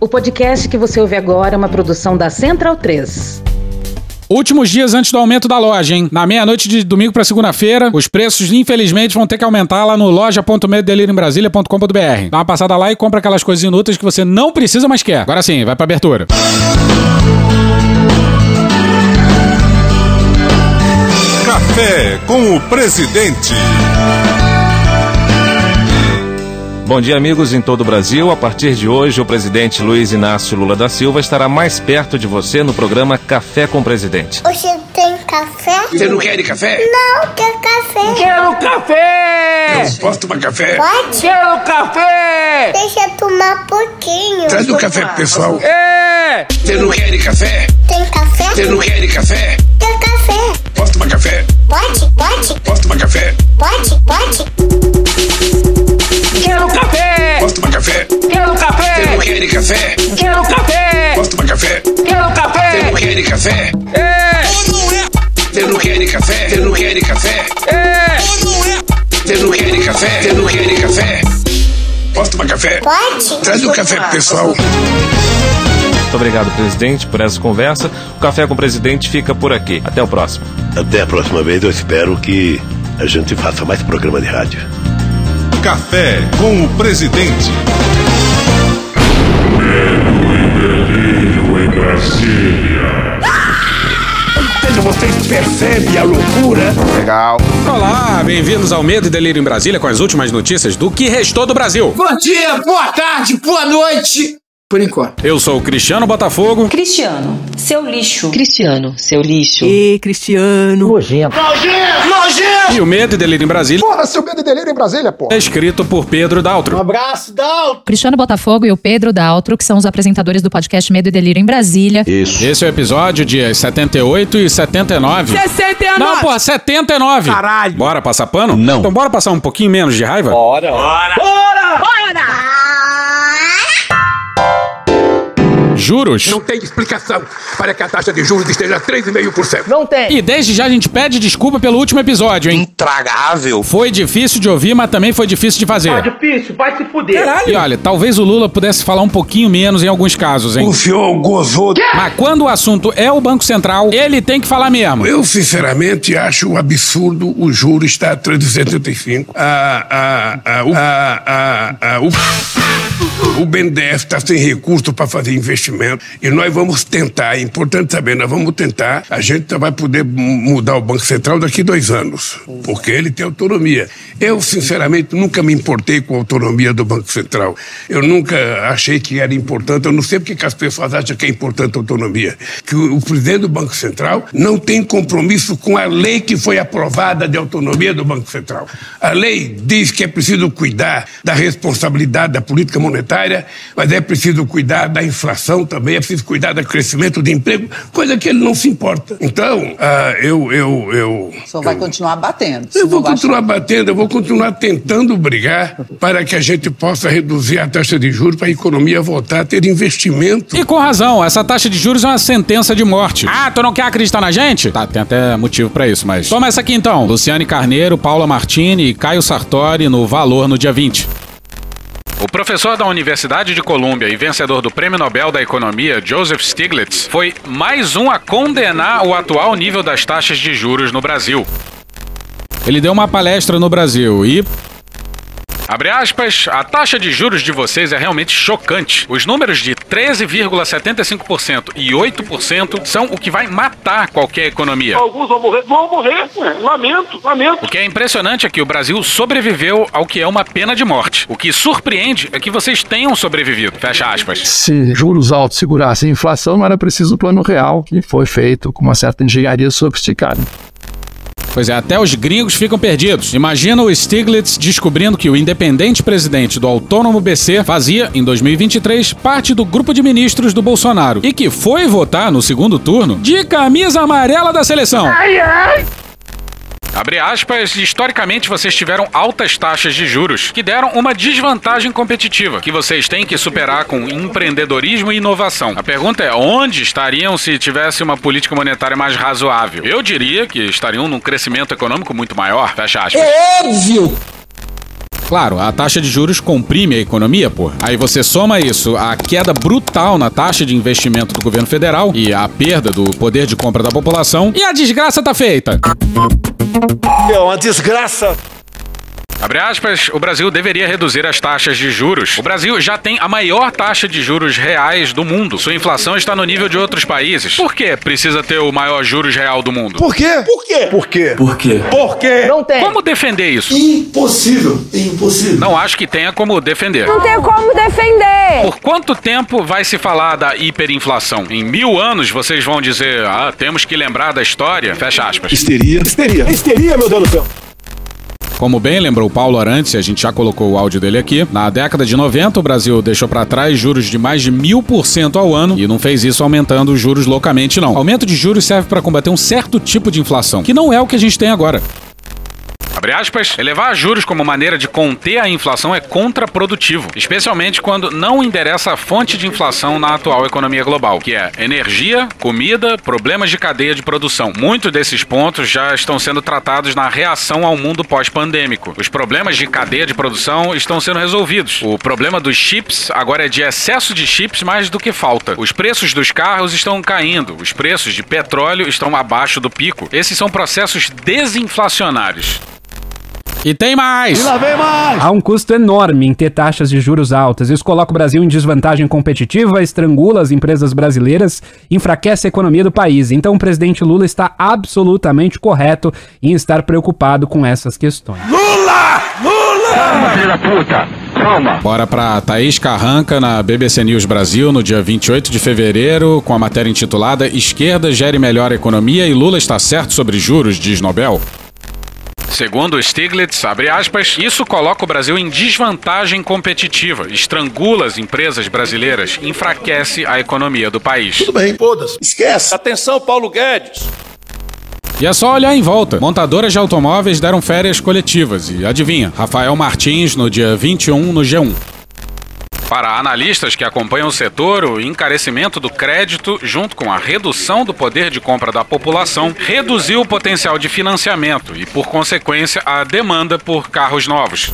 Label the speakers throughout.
Speaker 1: O podcast que você ouve agora é uma produção da Central 3.
Speaker 2: Últimos dias antes do aumento da loja, hein? Na meia-noite de domingo para segunda-feira, os preços, infelizmente, vão ter que aumentar lá no loja.medodelirioembrasilha.com.br. Dá uma passada lá e compra aquelas coisas inúteis que você não precisa mais quer. Agora sim, vai pra abertura.
Speaker 3: Café com o presidente.
Speaker 4: Bom dia, amigos em todo o Brasil. A partir de hoje, o presidente Luiz Inácio Lula da Silva estará mais perto de você no programa Café com o Presidente.
Speaker 5: Você tem café?
Speaker 6: Você não quer café?
Speaker 5: Não, quer café.
Speaker 7: Quero café!
Speaker 6: Eu posso tomar café?
Speaker 5: Pode?
Speaker 7: Quero café!
Speaker 5: Deixa eu tomar pouquinho.
Speaker 6: Traz o café pro pessoal.
Speaker 7: É!
Speaker 6: Você não quer café?
Speaker 5: Tem café?
Speaker 6: Você não quer café?
Speaker 5: Quer café?
Speaker 6: Posso tomar café?
Speaker 5: Pode? Pode?
Speaker 6: Posso tomar café?
Speaker 5: Pode? Pode?
Speaker 7: Quero café!
Speaker 6: Posso tomar café?
Speaker 7: Quero
Speaker 6: Você
Speaker 7: café!
Speaker 6: não quer café?
Speaker 7: Quero café!
Speaker 6: Posso tomar café?
Speaker 7: Quero
Speaker 6: Você não
Speaker 7: café!
Speaker 6: quer café?
Speaker 7: É!
Speaker 6: Você não quer café? Você não quer café?
Speaker 7: É!
Speaker 6: Você não quer café? Você não quer café? Posso tomar café?
Speaker 5: Pode?
Speaker 6: Traz o café pro pessoal.
Speaker 4: Muito obrigado, presidente, por essa conversa. O Café com o Presidente fica por aqui. Até o próximo.
Speaker 8: Até a próxima vez, eu espero que a gente faça mais programa de rádio.
Speaker 3: Café com o presidente.
Speaker 6: Vocês percebem a loucura?
Speaker 2: Olá, bem-vindos ao Medo e Delírio em Brasília com as últimas notícias do que restou do Brasil.
Speaker 7: Bom dia, boa tarde, boa noite! Por enquanto.
Speaker 2: Eu sou o Cristiano Botafogo.
Speaker 9: Cristiano, seu lixo.
Speaker 10: Cristiano, seu lixo.
Speaker 11: E Cristiano.
Speaker 2: E o Medo e Delírio em Brasília
Speaker 12: Porra, seu medo e delírio em Brasília, pô.
Speaker 2: é escrito por Pedro Daltro.
Speaker 12: abraço, Dal.
Speaker 13: Cristiano Botafogo e o Pedro Daltro, que são os apresentadores do podcast Medo e Delírio em Brasília.
Speaker 8: Isso.
Speaker 2: Esse é o episódio de 78 e 79.
Speaker 7: 69!
Speaker 2: Não, pô, 79.
Speaker 7: Caralho.
Speaker 2: Bora passar pano?
Speaker 8: Não.
Speaker 2: Então bora passar um pouquinho menos de raiva? Juros.
Speaker 6: Não tem explicação para que a taxa de juros esteja 3,5%.
Speaker 11: Não tem.
Speaker 2: E desde já a gente pede desculpa pelo último episódio, hein?
Speaker 4: Intragável.
Speaker 2: Foi difícil de ouvir, mas também foi difícil de fazer.
Speaker 7: difícil, vai se fuder.
Speaker 2: E olha, talvez o Lula pudesse falar um pouquinho menos em alguns casos, hein?
Speaker 6: O senhor gozou.
Speaker 2: Mas quando o assunto é o Banco Central, ele tem que falar mesmo.
Speaker 6: Eu, sinceramente, acho um absurdo o juro estar a 375. Ah, ah, ah, o, ah, ah, ah, o, o BNDES está sem recurso para fazer investimento e nós vamos tentar, é importante saber, nós vamos tentar, a gente vai poder mu- mudar o Banco Central daqui dois anos, porque ele tem autonomia. Eu, sinceramente, nunca me importei com a autonomia do Banco Central. Eu nunca achei que era importante, eu não sei porque que as pessoas acham que é importante a autonomia. Que o, o presidente do Banco Central não tem compromisso com a lei que foi aprovada de autonomia do Banco Central. A lei diz que é preciso cuidar da responsabilidade da política monetária, mas é preciso cuidar da inflação também, é preciso cuidar do crescimento de emprego, coisa que ele não se importa. Então, ah, eu, eu, eu.
Speaker 10: Só vai continuar batendo.
Speaker 6: Eu vou continuar batendo, eu vou continuar tentando brigar para que a gente possa reduzir a taxa de juros para a economia voltar a ter investimento.
Speaker 2: E com razão, essa taxa de juros é uma sentença de morte. Ah, tu não quer acreditar na gente? Tá, tem até motivo pra isso, mas. Toma essa aqui então. Luciane Carneiro, Paula Martini e Caio Sartori no Valor no dia 20. O professor da Universidade de Colômbia e vencedor do Prêmio Nobel da Economia, Joseph Stiglitz, foi mais um a condenar o atual nível das taxas de juros no Brasil. Ele deu uma palestra no Brasil e Abre aspas, a taxa de juros de vocês é realmente chocante. Os números de 13,75% e 8% são o que vai matar qualquer economia.
Speaker 7: Alguns vão morrer, vão morrer, ué. lamento, lamento.
Speaker 2: O que é impressionante é que o Brasil sobreviveu ao que é uma pena de morte. O que surpreende é que vocês tenham sobrevivido. Fecha aspas.
Speaker 12: Se juros altos segurassem a inflação, não era preciso o plano real, que foi feito com uma certa engenharia sofisticada.
Speaker 2: Pois é, até os gringos ficam perdidos. Imagina o Stiglitz descobrindo que o independente presidente do autônomo BC fazia, em 2023, parte do grupo de ministros do Bolsonaro e que foi votar no segundo turno de camisa amarela da seleção. Abre aspas, historicamente vocês tiveram altas taxas de juros que deram uma desvantagem competitiva que vocês têm que superar com empreendedorismo e inovação. A pergunta é: onde estariam se tivesse uma política monetária mais razoável? Eu diria que estariam num crescimento econômico muito maior. Fecha aspas.
Speaker 7: É óbvio!
Speaker 2: Claro, a taxa de juros comprime a economia, pô. Aí você soma isso à queda brutal na taxa de investimento do governo federal e a perda do poder de compra da população, e a desgraça tá feita.
Speaker 8: É uma desgraça.
Speaker 2: Abre aspas, o Brasil deveria reduzir as taxas de juros. O Brasil já tem a maior taxa de juros reais do mundo. Sua inflação está no nível de outros países. Por que precisa ter o maior juros real do mundo?
Speaker 8: Por quê? Por quê? Por quê?
Speaker 7: Por quê?
Speaker 8: Por quê?
Speaker 7: Não tem.
Speaker 2: Como defender isso?
Speaker 7: Impossível. Impossível.
Speaker 2: Não acho que tenha como defender.
Speaker 11: Não tem como defender.
Speaker 2: Por quanto tempo vai se falar da hiperinflação? Em mil anos vocês vão dizer, ah, temos que lembrar da história? Fecha aspas.
Speaker 8: Histeria. Histeria. Histeria, meu Deus do céu.
Speaker 2: Como bem lembrou Paulo Arantes, a gente já colocou o áudio dele aqui, na década de 90 o Brasil deixou para trás juros de mais de mil por cento ao ano e não fez isso aumentando os juros loucamente, não. Aumento de juros serve para combater um certo tipo de inflação, que não é o que a gente tem agora. Abre aspas, elevar juros como maneira de conter a inflação é contraprodutivo, especialmente quando não endereça a fonte de inflação na atual economia global, que é energia, comida, problemas de cadeia de produção. Muitos desses pontos já estão sendo tratados na reação ao mundo pós-pandêmico. Os problemas de cadeia de produção estão sendo resolvidos. O problema dos chips agora é de excesso de chips mais do que falta. Os preços dos carros estão caindo, os preços de petróleo estão abaixo do pico. Esses são processos desinflacionários. E tem mais!
Speaker 8: E lá vem mais!
Speaker 14: Há um custo enorme em ter taxas de juros altas. Isso coloca o Brasil em desvantagem competitiva, estrangula as empresas brasileiras, enfraquece a economia do país. Então o presidente Lula está absolutamente correto em estar preocupado com essas questões.
Speaker 8: Lula! Lula!
Speaker 15: Calma, puta! Calma!
Speaker 2: Bora pra Thaís Carranca na BBC News Brasil no dia 28 de fevereiro, com a matéria intitulada Esquerda gere melhor a economia e Lula está certo sobre juros, diz Nobel. Segundo Stiglitz, abre aspas, isso coloca o Brasil em desvantagem competitiva, estrangula as empresas brasileiras, enfraquece a economia do país.
Speaker 8: Tudo bem, foda-se. Esquece. Atenção, Paulo Guedes.
Speaker 2: E é só olhar em volta. Montadoras de automóveis deram férias coletivas e adivinha, Rafael Martins no dia 21 no G1. Para analistas que acompanham o setor, o encarecimento do crédito, junto com a redução do poder de compra da população, reduziu o potencial de financiamento e, por consequência, a demanda por carros novos.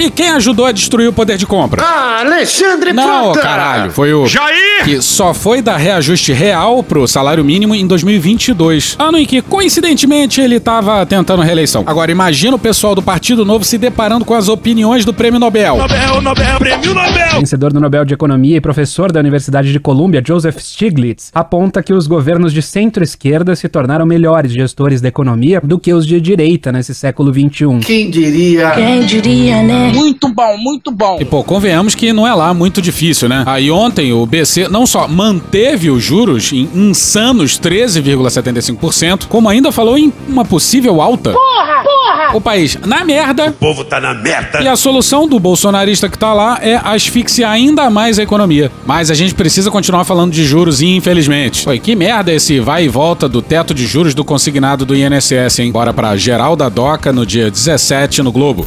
Speaker 2: E quem ajudou a destruir o poder de compra?
Speaker 7: Ah, Alexandre
Speaker 2: Não, caralho. Foi o.
Speaker 8: Jair!
Speaker 2: Que só foi dar reajuste real pro salário mínimo em 2022. Ano em que, coincidentemente, ele tava tentando reeleição. Agora, imagina o pessoal do Partido Novo se deparando com as opiniões do Prêmio Nobel.
Speaker 8: Nobel, Nobel, prêmio Nobel!
Speaker 14: Vencedor do Nobel de Economia e professor da Universidade de Colômbia, Joseph Stiglitz, aponta que os governos de centro-esquerda se tornaram melhores gestores da economia do que os de direita nesse século XXI.
Speaker 7: Quem diria?
Speaker 9: Quem diria, né?
Speaker 16: Muito bom, muito bom.
Speaker 2: E pô, convenhamos que não é lá muito difícil, né? Aí ontem o BC não só manteve os juros em insanos 13,75%, como ainda falou em uma possível alta.
Speaker 11: Porra! Porra!
Speaker 2: O país na merda.
Speaker 8: O povo tá na merda.
Speaker 2: E a solução do bolsonarista que tá lá é asfixiar ainda mais a economia. Mas a gente precisa continuar falando de juros, infelizmente. Foi que merda esse vai e volta do teto de juros do consignado do INSS, hein? Bora pra geral da DOCA no dia 17 no Globo.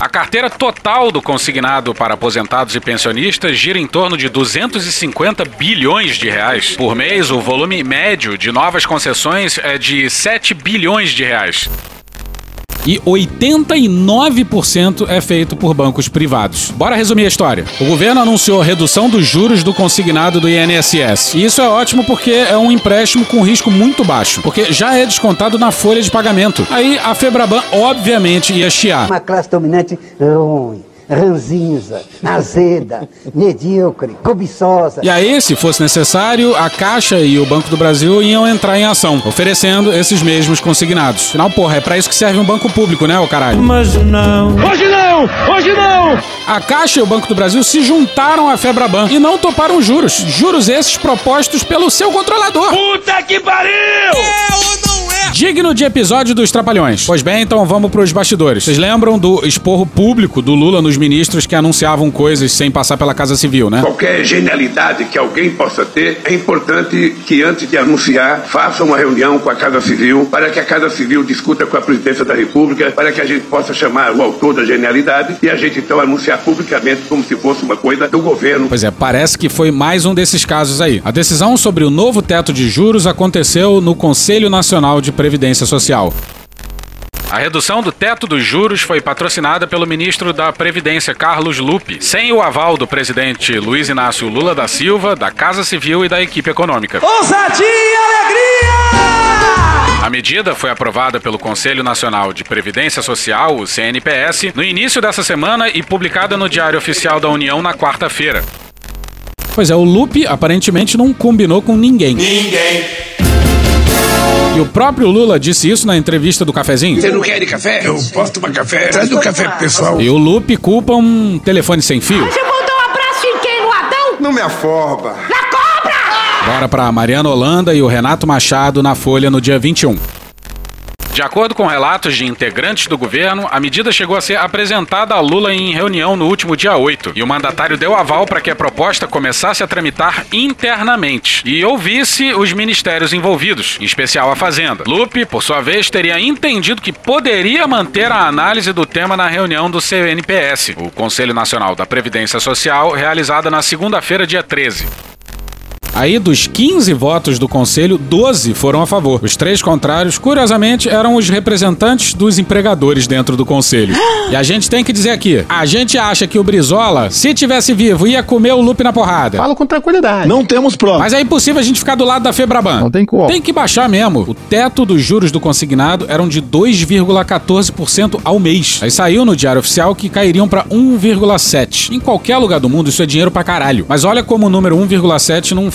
Speaker 2: A carteira total do consignado para aposentados e pensionistas gira em torno de 250 bilhões de reais. Por mês, o volume médio de novas concessões é de 7 bilhões de reais. E 89% é feito por bancos privados. Bora resumir a história. O governo anunciou redução dos juros do consignado do INSS. E isso é ótimo porque é um empréstimo com risco muito baixo, porque já é descontado na folha de pagamento. Aí a Febraban obviamente ia chiar.
Speaker 17: Uma classe dominante ruim, ranzinza, azeda, medíocre, cobiçosa.
Speaker 2: E aí, se fosse necessário, a Caixa e o Banco do Brasil iam entrar em ação, oferecendo esses mesmos consignados. Afinal, porra, é pra isso que serve um banco público, né, ô caralho?
Speaker 8: Mas não. Hoje não! Hoje não!
Speaker 2: A Caixa e o Banco do Brasil se juntaram à Febraban e não toparam juros. Juros esses propostos pelo seu controlador.
Speaker 8: Puta que pariu!
Speaker 2: É é? Digno de episódio dos Trapalhões. Pois bem, então vamos pros bastidores. Vocês lembram do esporro público do Lula nos ministros que anunciavam coisas sem passar pela Casa Civil, né?
Speaker 6: Qualquer genialidade que alguém possa ter, é importante que antes de anunciar, faça uma reunião com a Casa Civil, para que a Casa Civil discuta com a Presidência da República, para que a gente possa chamar o autor da genialidade e a gente então anunciar publicamente como se fosse uma coisa do governo.
Speaker 2: Pois é, parece que foi mais um desses casos aí. A decisão sobre o novo teto de juros aconteceu no Conselho Nacional de Previdência Social. A redução do teto dos juros foi patrocinada pelo ministro da Previdência, Carlos Lupe, sem o aval do presidente Luiz Inácio Lula da Silva, da Casa Civil e da equipe econômica.
Speaker 7: Ousadia e alegria!
Speaker 2: A medida foi aprovada pelo Conselho Nacional de Previdência Social, o CNPS, no início dessa semana e publicada no Diário Oficial da União na quarta-feira. Pois é, o Lupe aparentemente não combinou com ninguém.
Speaker 6: Ninguém.
Speaker 2: E o próprio Lula disse isso na entrevista do cafezinho.
Speaker 6: Você não quer café? Eu posso tomar café. Traz o café pro pessoal.
Speaker 2: E o Lupe culpa um telefone sem fio.
Speaker 11: Você botou um abraço em quem? No Adão?
Speaker 16: Não me aforba.
Speaker 11: Na cobra!
Speaker 2: Bora pra Mariana Holanda e o Renato Machado na Folha no dia 21. De acordo com relatos de integrantes do governo, a medida chegou a ser apresentada a Lula em reunião no último dia 8, e o mandatário deu aval para que a proposta começasse a tramitar internamente e ouvisse os ministérios envolvidos, em especial a Fazenda. Lupe, por sua vez, teria entendido que poderia manter a análise do tema na reunião do CNPS, o Conselho Nacional da Previdência Social, realizada na segunda-feira, dia 13. Aí, dos 15 votos do conselho, 12 foram a favor. Os três contrários, curiosamente, eram os representantes dos empregadores dentro do conselho. E a gente tem que dizer aqui: a gente acha que o Brizola, se tivesse vivo, ia comer o Lupe na porrada.
Speaker 12: Falo com tranquilidade.
Speaker 16: Não temos prova.
Speaker 2: Mas é impossível a gente ficar do lado da Febraban.
Speaker 12: Não tem como.
Speaker 2: Tem que baixar mesmo. O teto dos juros do consignado eram de 2,14% ao mês. Aí saiu no Diário Oficial que cairiam pra 1,7%. Em qualquer lugar do mundo isso é dinheiro pra caralho. Mas olha como o número 1,7 não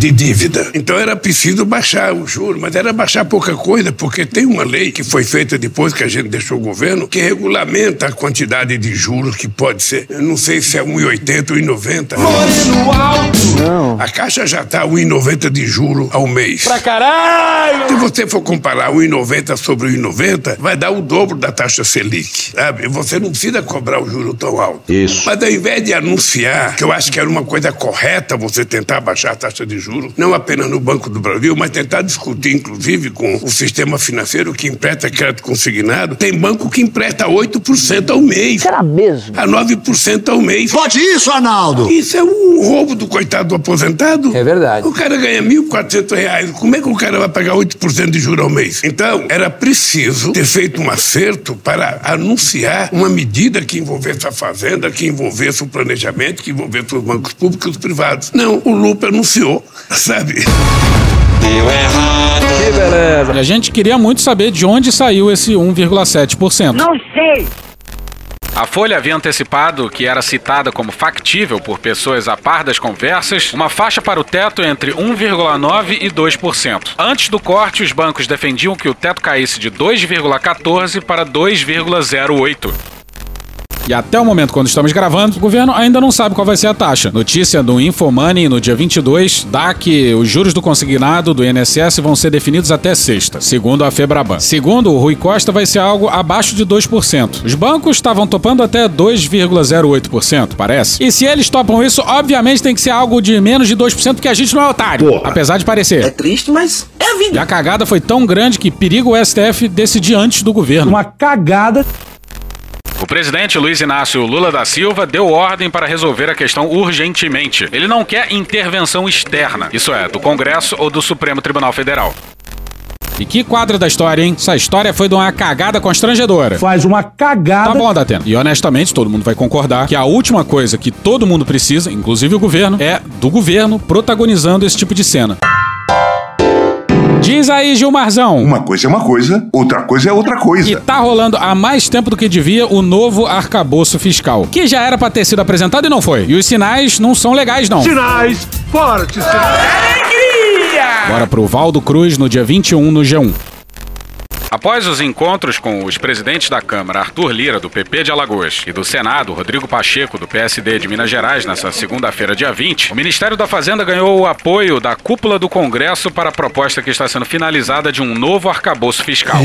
Speaker 6: de dívida. Então era preciso baixar o juro, mas era baixar pouca coisa, porque tem uma lei que foi feita depois que a gente deixou o governo, que regulamenta a quantidade de juros que pode ser. Eu não sei se é 1,80 ou 1,90.
Speaker 7: no alto!
Speaker 6: A Caixa já está 1,90 de juro ao mês.
Speaker 7: Pra caralho!
Speaker 6: Se você for comparar 1,90 sobre 1,90, vai dar o dobro da taxa Selic. Sabe? Você não precisa cobrar o juro tão alto.
Speaker 16: Isso.
Speaker 6: Mas ao invés de anunciar, que eu acho que era uma coisa correta você tentar baixar a taxa de juros, não apenas no Banco do Brasil, mas tentar discutir, inclusive, com o sistema financeiro que empresta crédito consignado, tem banco que empresta 8% ao mês.
Speaker 17: Será mesmo?
Speaker 6: A 9% ao mês.
Speaker 16: Pode isso, Arnaldo?
Speaker 6: Isso é um roubo do coitado do aposentado.
Speaker 10: É verdade.
Speaker 6: O cara ganha 1.400 reais. Como é que o cara vai pagar 8% de juros ao mês? Então, era preciso ter feito um acerto para anunciar uma medida que envolvesse a fazenda, que envolvesse o planejamento, que envolvesse os bancos públicos e os privados. Não, o Lupe anunciou, sabe?
Speaker 14: Que beleza.
Speaker 2: E a gente queria muito saber de onde saiu esse 1,7%.
Speaker 11: Não sei.
Speaker 2: A Folha havia antecipado que era citada como factível por pessoas a par das conversas uma faixa para o teto entre 1,9% e 2%. Antes do corte, os bancos defendiam que o teto caísse de 2,14% para 2,08%. E até o momento quando estamos gravando, o governo ainda não sabe qual vai ser a taxa. Notícia do Infomoney no dia 22 dá que os juros do consignado do INSS vão ser definidos até sexta, segundo a Febraban. Segundo o Rui Costa, vai ser algo abaixo de 2%. Os bancos estavam topando até 2,08%, parece. E se eles topam isso, obviamente tem que ser algo de menos de 2%, porque a gente não é otário.
Speaker 16: Porra.
Speaker 2: Apesar de parecer.
Speaker 7: É triste, mas é a
Speaker 2: E
Speaker 7: vida.
Speaker 2: a cagada foi tão grande que periga o STF decidir antes do governo.
Speaker 14: Uma cagada.
Speaker 2: O presidente Luiz Inácio Lula da Silva deu ordem para resolver a questão urgentemente. Ele não quer intervenção externa, isso é, do Congresso ou do Supremo Tribunal Federal. E que quadro da história, hein? Essa história foi de uma cagada constrangedora.
Speaker 14: Faz uma cagada.
Speaker 2: Tá bom, Datena. E honestamente, todo mundo vai concordar que a última coisa que todo mundo precisa, inclusive o governo, é do governo protagonizando esse tipo de cena. Diz aí, Gilmarzão.
Speaker 18: Uma coisa é uma coisa, outra coisa é outra
Speaker 2: E
Speaker 18: coisa.
Speaker 2: tá rolando há mais tempo do que devia o novo arcabouço fiscal, que já era pra ter sido apresentado e não foi. E os sinais não são legais, não.
Speaker 16: Sinais fortes.
Speaker 2: Bora pro Valdo Cruz no dia 21 no G1. Após os encontros com os presidentes da Câmara, Arthur Lira, do PP de Alagoas, e do Senado, Rodrigo Pacheco, do PSD de Minas Gerais, nessa segunda-feira, dia 20, o Ministério da Fazenda ganhou o apoio da cúpula do Congresso para a proposta que está sendo finalizada de um novo arcabouço fiscal.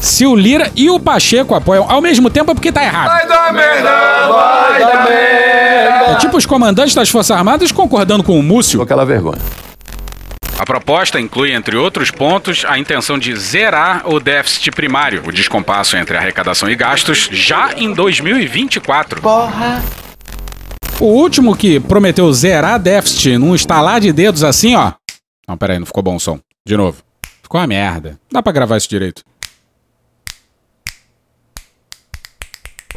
Speaker 2: Se o Lira e o Pacheco apoiam ao mesmo tempo é porque tá errado.
Speaker 16: Vai dar merda, vai dar merda.
Speaker 2: É tipo os comandantes das Forças Armadas concordando com o Múcio.
Speaker 12: Aquela vergonha.
Speaker 2: A proposta inclui, entre outros pontos, a intenção de zerar o déficit primário, o descompasso entre arrecadação e gastos, já em 2024.
Speaker 10: Porra.
Speaker 2: O último que prometeu zerar déficit num estalar de dedos assim, ó. Não, peraí, não ficou bom o som. De novo. Ficou uma merda. Dá pra gravar isso direito.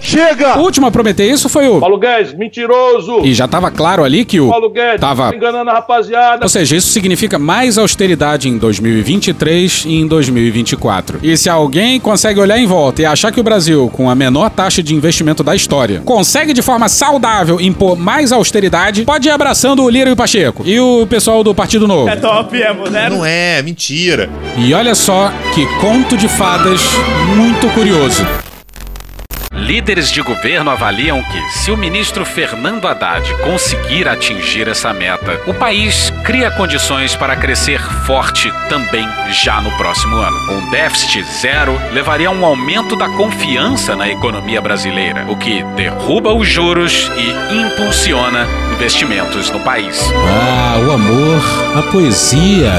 Speaker 16: Chega!
Speaker 2: O último a prometer isso foi o.
Speaker 19: Paulo Guedes, mentiroso!
Speaker 2: E já tava claro ali que o.
Speaker 19: Paulo Guedes,
Speaker 2: tava
Speaker 19: tá enganando a rapaziada.
Speaker 2: Ou seja, isso significa mais austeridade em 2023 e em 2024. E se alguém consegue olhar em volta e achar que o Brasil, com a menor taxa de investimento da história, consegue de forma saudável impor mais austeridade, pode ir abraçando o Lira e o Pacheco. E o pessoal do Partido Novo.
Speaker 19: É top, é moderno.
Speaker 20: Não é, mentira.
Speaker 2: E olha só que conto de fadas muito curioso. Líderes de governo avaliam que, se o ministro Fernando Haddad conseguir atingir essa meta, o país cria condições para crescer forte também já no próximo ano. Um déficit zero levaria a um aumento da confiança na economia brasileira, o que derruba os juros e impulsiona investimentos no país. Ah, o amor, a poesia,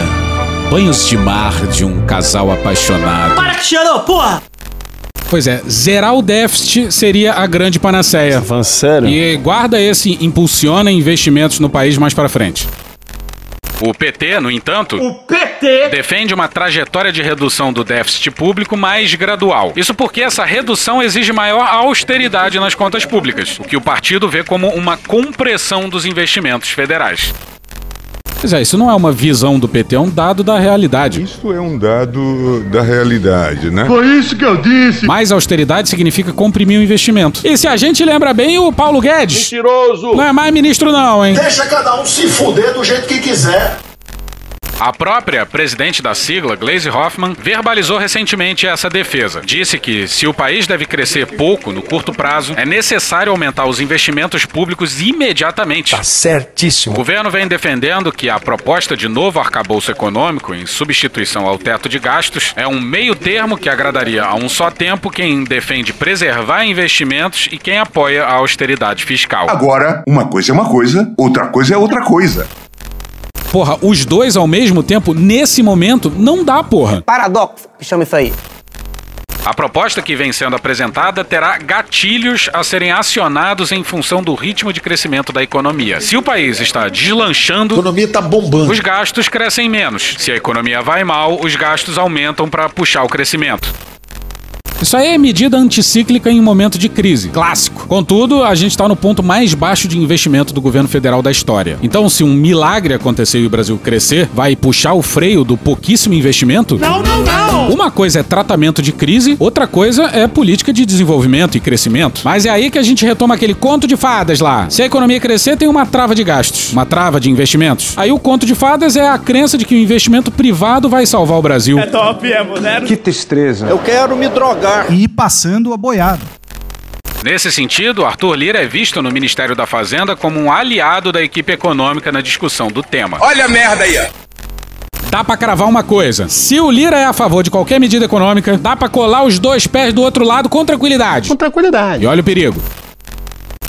Speaker 2: banhos de mar de um casal apaixonado.
Speaker 7: Para que chorou, porra!
Speaker 2: Pois é, zerar o déficit seria a grande panaceia.
Speaker 20: Falando sério?
Speaker 2: E guarda esse impulsiona investimentos no país mais para frente. O PT, no entanto,
Speaker 7: O PT
Speaker 2: defende uma trajetória de redução do déficit público mais gradual. Isso porque essa redução exige maior austeridade nas contas públicas, o que o partido vê como uma compressão dos investimentos federais. Pois é, isso não é uma visão do PT, é um dado da realidade.
Speaker 18: Isso é um dado da realidade, né?
Speaker 16: Foi isso que eu disse.
Speaker 2: Mais austeridade significa comprimir o investimento. E se a gente lembra bem, o Paulo Guedes
Speaker 19: Mentiroso!
Speaker 2: não é mais ministro não, hein?
Speaker 16: Deixa cada um se fuder do jeito que quiser.
Speaker 2: A própria presidente da sigla, Gleisi Hoffmann, verbalizou recentemente essa defesa. Disse que, se o país deve crescer pouco no curto prazo, é necessário aumentar os investimentos públicos imediatamente.
Speaker 20: Tá certíssimo.
Speaker 2: O governo vem defendendo que a proposta de novo arcabouço econômico, em substituição ao teto de gastos, é um meio termo que agradaria a um só tempo quem defende preservar investimentos e quem apoia a austeridade fiscal.
Speaker 18: Agora, uma coisa é uma coisa, outra coisa é outra coisa.
Speaker 2: Porra, os dois ao mesmo tempo, nesse momento, não dá, porra.
Speaker 10: Paradoxo, que chama isso aí.
Speaker 2: A proposta que vem sendo apresentada terá gatilhos a serem acionados em função do ritmo de crescimento da economia. Se o país está deslanchando,
Speaker 20: A economia tá bombando.
Speaker 2: os gastos crescem menos. Se a economia vai mal, os gastos aumentam para puxar o crescimento. Isso aí é medida anticíclica em um momento de crise. Clássico. Contudo, a gente está no ponto mais baixo de investimento do governo federal da história. Então, se um milagre acontecer e o Brasil crescer, vai puxar o freio do pouquíssimo investimento?
Speaker 7: Não, não, não!
Speaker 2: Uma coisa é tratamento de crise, outra coisa é política de desenvolvimento e crescimento. Mas é aí que a gente retoma aquele conto de fadas lá. Se a economia crescer, tem uma trava de gastos, uma trava de investimentos. Aí o conto de fadas é a crença de que o investimento privado vai salvar o Brasil.
Speaker 19: É top, é moderno.
Speaker 20: Que tristeza.
Speaker 16: Eu quero me drogar.
Speaker 21: E ir passando a boiada.
Speaker 2: Nesse sentido, Arthur Lira é visto no Ministério da Fazenda como um aliado da equipe econômica na discussão do tema.
Speaker 16: Olha a merda aí, ó.
Speaker 2: Dá pra cravar uma coisa. Se o Lira é a favor de qualquer medida econômica, dá pra colar os dois pés do outro lado com tranquilidade.
Speaker 20: Com tranquilidade.
Speaker 2: E olha o perigo.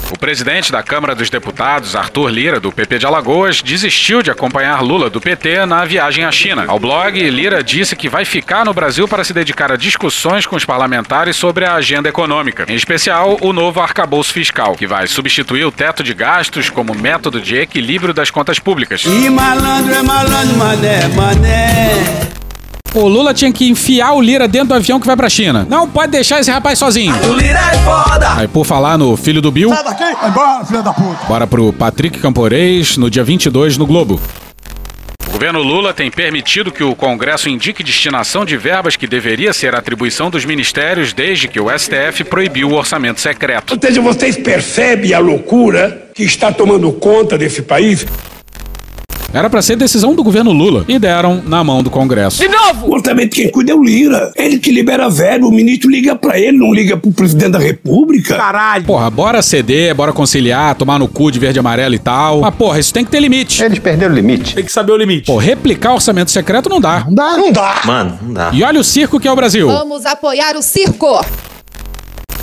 Speaker 2: O presidente da Câmara dos Deputados, Arthur Lira, do PP de Alagoas, desistiu de acompanhar Lula, do PT, na viagem à China. Ao blog, Lira disse que vai ficar no Brasil para se dedicar a discussões com os parlamentares sobre a agenda econômica, em especial o novo arcabouço fiscal, que vai substituir o teto de gastos como método de equilíbrio das contas públicas.
Speaker 7: E malandro é malandro, mané, mané.
Speaker 2: O Lula tinha que enfiar o Lira dentro do avião que vai pra China. Não pode deixar esse rapaz sozinho.
Speaker 7: O Lira é foda!
Speaker 2: Aí, por falar no filho do Bill,
Speaker 16: Sai daqui, vai embora, filha da puta.
Speaker 2: bora pro Patrick Camporês no dia 22 no Globo. O governo Lula tem permitido que o Congresso indique destinação de verbas que deveria ser atribuição dos ministérios desde que o STF proibiu o orçamento secreto.
Speaker 6: Ou seja, vocês percebem a loucura que está tomando conta desse país?
Speaker 2: Era pra ser decisão do governo Lula e deram na mão do Congresso.
Speaker 6: De novo! Mortalmente quem cuida é o Lira. Ele que libera verbo, o ministro liga pra ele, não liga pro presidente da república.
Speaker 2: Caralho! Porra, bora ceder, bora conciliar, tomar no cu de verde e amarelo e tal. Mas porra, isso tem que ter limite.
Speaker 20: Eles perderam o limite.
Speaker 19: Tem que saber o limite.
Speaker 2: Pô, replicar orçamento secreto não dá.
Speaker 20: Não dá. Não dá.
Speaker 4: Mano, não dá.
Speaker 2: E olha o circo que é o Brasil.
Speaker 13: Vamos apoiar o circo.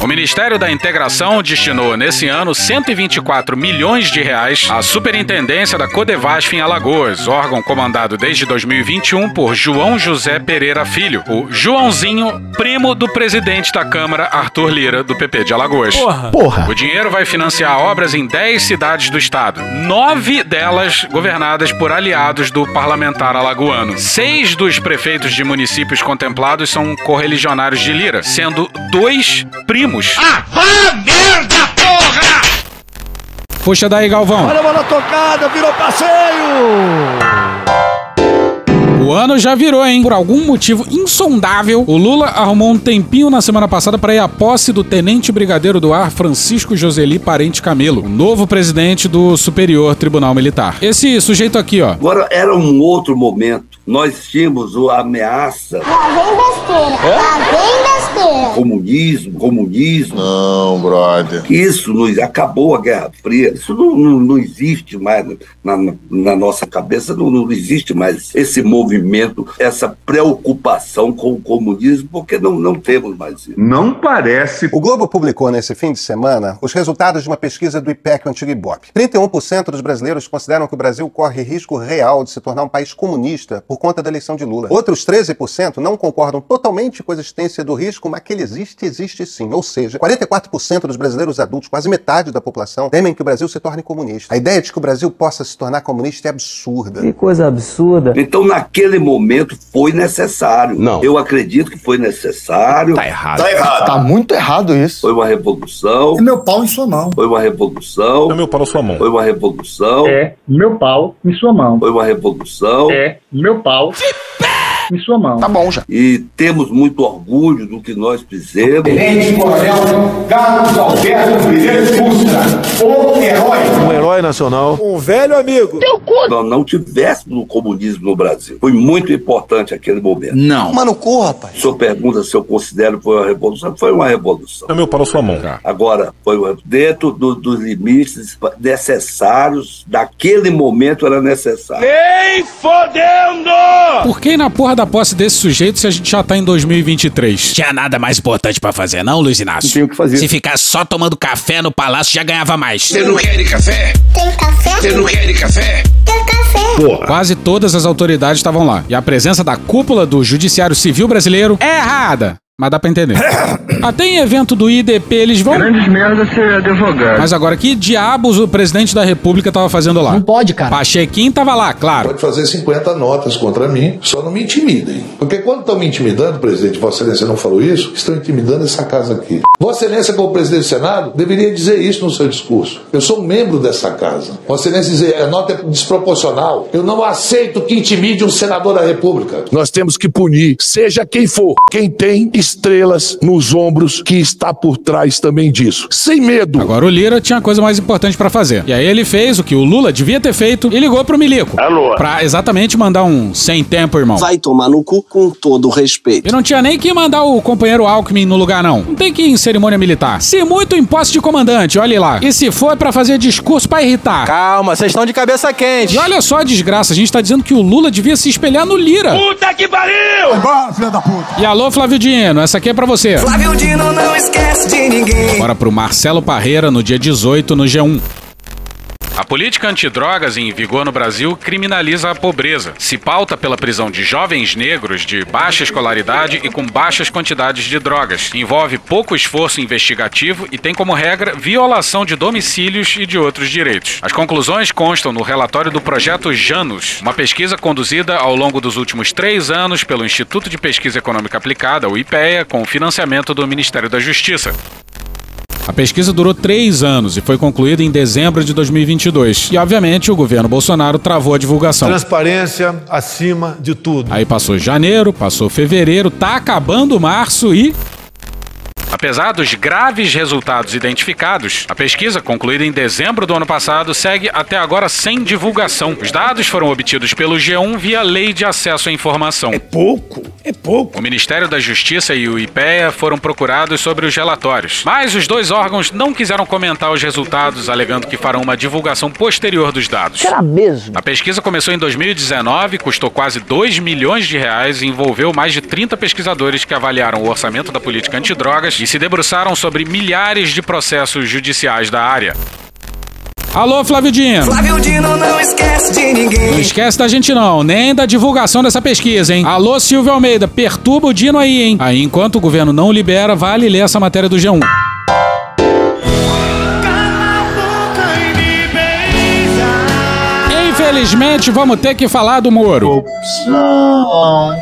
Speaker 2: O Ministério da Integração destinou nesse ano 124 milhões de reais à Superintendência da Codevasf em Alagoas, órgão comandado desde 2021 por João José Pereira Filho, o Joãozinho, primo do presidente da Câmara, Arthur Lira, do PP de Alagoas.
Speaker 19: Porra.
Speaker 20: Porra.
Speaker 2: O dinheiro vai financiar obras em 10 cidades do estado, nove delas governadas por aliados do parlamentar alagoano. Seis dos prefeitos de municípios contemplados são correligionários de Lira, sendo dois primos.
Speaker 15: Ah, vá merda, porra!
Speaker 2: Puxa daí, Galvão.
Speaker 16: Olha a bola tocada, virou passeio!
Speaker 2: O ano já virou, hein? Por algum motivo insondável, o Lula arrumou um tempinho na semana passada para ir à posse do tenente brigadeiro do ar Francisco Joseli Parente Camelo, o novo presidente do Superior Tribunal Militar. Esse sujeito aqui, ó.
Speaker 22: Agora era um outro momento. Nós tínhamos a ameaça.
Speaker 5: Lá vem besteira. Lá vem besteira.
Speaker 22: Comunismo, comunismo.
Speaker 18: Não, brother.
Speaker 22: Isso nos acabou a Guerra Fria. Isso não, não, não existe mais na, na, na nossa cabeça, não, não existe mais esse movimento, essa preocupação com o comunismo, porque não, não temos mais isso.
Speaker 18: Não parece.
Speaker 23: O Globo publicou nesse fim de semana os resultados de uma pesquisa do IPEC, o antigo Ibope. 31% dos brasileiros consideram que o Brasil corre risco real de se tornar um país comunista por conta da eleição de Lula. Outros 13% não concordam totalmente com a existência do risco, mas que ele existe, existe sim. Ou seja, 44% dos brasileiros adultos, quase metade da população, temem que o Brasil se torne comunista. A ideia de que o Brasil possa se tornar comunista é absurda.
Speaker 10: Que coisa absurda.
Speaker 22: Então, naquele momento, foi necessário.
Speaker 20: Não.
Speaker 22: Eu acredito que foi necessário.
Speaker 20: Tá errado.
Speaker 16: Tá errado.
Speaker 20: Tá muito errado isso.
Speaker 22: Foi uma revolução.
Speaker 16: É meu pau em sua mão.
Speaker 22: Foi uma revolução.
Speaker 19: É meu pau na sua mão.
Speaker 22: Foi uma revolução.
Speaker 24: É meu pau em sua mão.
Speaker 22: Foi uma revolução.
Speaker 24: É meu pau em sua mão.
Speaker 20: Tá bom já.
Speaker 22: E temos muito orgulho do que nós fizemos.
Speaker 16: Tenente Coronel Carlos Alberto Primeiro Ustra, o herói.
Speaker 20: Um herói nacional.
Speaker 16: Um velho amigo.
Speaker 22: Nós não tivéssemos o comunismo no Brasil. Foi muito importante aquele momento.
Speaker 7: Não.
Speaker 20: Mano, corra, rapaz.
Speaker 22: O senhor pergunta se eu considero que foi uma revolução. Foi uma revolução.
Speaker 19: É meu pau na sua mão.
Speaker 22: Agora, foi uma- dentro do- dos limites necessários, daquele momento era necessário.
Speaker 19: Nem fodendo!
Speaker 2: Por que na porra da posse desse sujeito se a gente já tá em 2023? Tinha nada mais importante pra fazer, não, Luiz Inácio?
Speaker 20: Não tem o que fazer.
Speaker 2: Se ficar só tomando café no palácio, já ganhava mais.
Speaker 16: não quer café?
Speaker 5: Tem café?
Speaker 16: não quer café?
Speaker 5: Tem café.
Speaker 2: Quase todas as autoridades estavam lá. E a presença da cúpula do Judiciário Civil brasileiro é errada. Mas dá pra entender. Até em evento do IDP eles vão.
Speaker 24: Grandes merda ser advogado.
Speaker 2: Mas agora, que diabos o presidente da república tava fazendo lá?
Speaker 10: Não pode, cara.
Speaker 2: Pachequim tava lá, claro.
Speaker 25: Pode fazer 50 notas contra mim, só não me intimidem. Porque quando estão me intimidando, presidente, Vossa Excelência não falou isso, estão intimidando essa casa aqui. Vossa Excelência, como presidente do Senado, deveria dizer isso no seu discurso. Eu sou um membro dessa casa. Vossa Excelência dizer, a nota é desproporcional. Eu não aceito que intimide um senador da República.
Speaker 26: Nós temos que punir, seja quem for, quem tem estrelas nos ombros que está por trás também disso. Sem medo.
Speaker 2: Agora o Lira tinha coisa mais importante pra fazer. E aí ele fez o que o Lula devia ter feito e ligou pro Milico.
Speaker 15: Alô?
Speaker 2: Pra exatamente mandar um sem tempo, irmão.
Speaker 27: Vai tomar no cu com todo o respeito.
Speaker 2: E não tinha nem que mandar o companheiro Alckmin no lugar, não. Não tem que ir em cerimônia militar. Se muito em posse de comandante, olhe lá. E se for pra fazer discurso pra irritar.
Speaker 20: Calma, vocês estão de cabeça quente.
Speaker 2: E olha só a desgraça, a gente tá dizendo que o Lula devia se espelhar no Lira.
Speaker 19: Puta que pariu!
Speaker 16: Embora, filha da puta.
Speaker 2: E alô, Flávio Dino, essa aqui é pra você.
Speaker 28: Flávio Dino não esquece de ninguém.
Speaker 2: Bora pro Marcelo Parreira no dia 18 no G1. A política antidrogas em vigor no Brasil criminaliza a pobreza. Se pauta pela prisão de jovens negros de baixa escolaridade e com baixas quantidades de drogas. Envolve pouco esforço investigativo e tem como regra violação de domicílios e de outros direitos. As conclusões constam no relatório do projeto Janus, uma pesquisa conduzida ao longo dos últimos três anos pelo Instituto de Pesquisa Econômica Aplicada, o IPEA, com financiamento do Ministério da Justiça. A pesquisa durou três anos e foi concluída em dezembro de 2022. E, obviamente, o governo Bolsonaro travou a divulgação.
Speaker 25: Transparência acima de tudo.
Speaker 2: Aí passou janeiro, passou fevereiro, tá acabando março e. Apesar dos graves resultados identificados, a pesquisa, concluída em dezembro do ano passado, segue até agora sem divulgação. Os dados foram obtidos pelo G1 via Lei de Acesso à Informação. É
Speaker 26: pouco, é pouco.
Speaker 2: O Ministério da Justiça e o IPEA foram procurados sobre os relatórios, mas os dois órgãos não quiseram comentar os resultados, alegando que farão uma divulgação posterior dos dados.
Speaker 10: Será mesmo?
Speaker 2: A pesquisa começou em 2019, custou quase 2 milhões de reais e envolveu mais de 30 pesquisadores que avaliaram o orçamento da política antidrogas e se debruçaram sobre milhares de processos judiciais da área. Alô, Flávio Dino.
Speaker 28: Flávio Dino não esquece de ninguém.
Speaker 2: Não esquece da gente não, nem da divulgação dessa pesquisa, hein? Alô, Silvio Almeida, perturba o Dino aí, hein? Aí, enquanto o governo não libera, vale ler essa matéria do G1. Infelizmente, vamos ter que falar do Moro.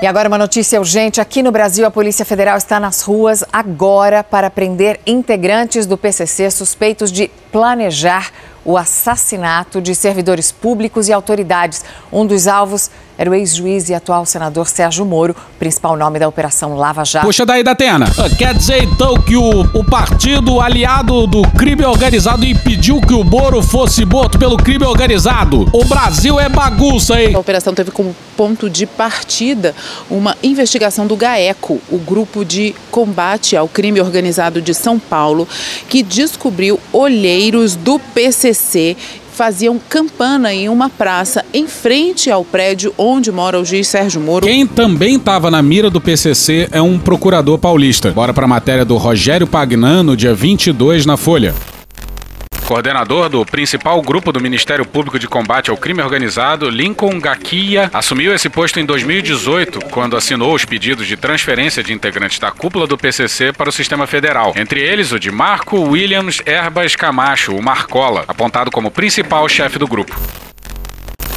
Speaker 29: E agora uma notícia urgente. Aqui no Brasil, a Polícia Federal está nas ruas agora para prender integrantes do PCC suspeitos de planejar o assassinato de servidores públicos e autoridades. Um dos alvos era o ex-juiz e atual senador Sérgio Moro, principal nome da Operação Lava Jato.
Speaker 2: Puxa daí, Datena. Quer dizer então que o, o partido aliado do crime organizado impediu que o Moro fosse morto pelo crime organizado? O Brasil é bagunça, hein?
Speaker 30: A operação teve como ponto de partida uma investigação do GAECO, o grupo de combate ao crime organizado de São Paulo, que descobriu olheiros do PCC faziam campana em uma praça em frente ao prédio onde mora o juiz Sérgio Moro.
Speaker 2: Quem também estava na mira do PCC é um procurador paulista. Bora para a matéria do Rogério Pagnano, dia 22 na Folha. Coordenador do principal grupo do Ministério Público de Combate ao Crime Organizado, Lincoln Gakia, assumiu esse posto em 2018, quando assinou os pedidos de transferência de integrantes da cúpula do PCC para o sistema federal. Entre eles, o de Marco Williams Erbas Camacho, o Marcola, apontado como principal chefe do grupo.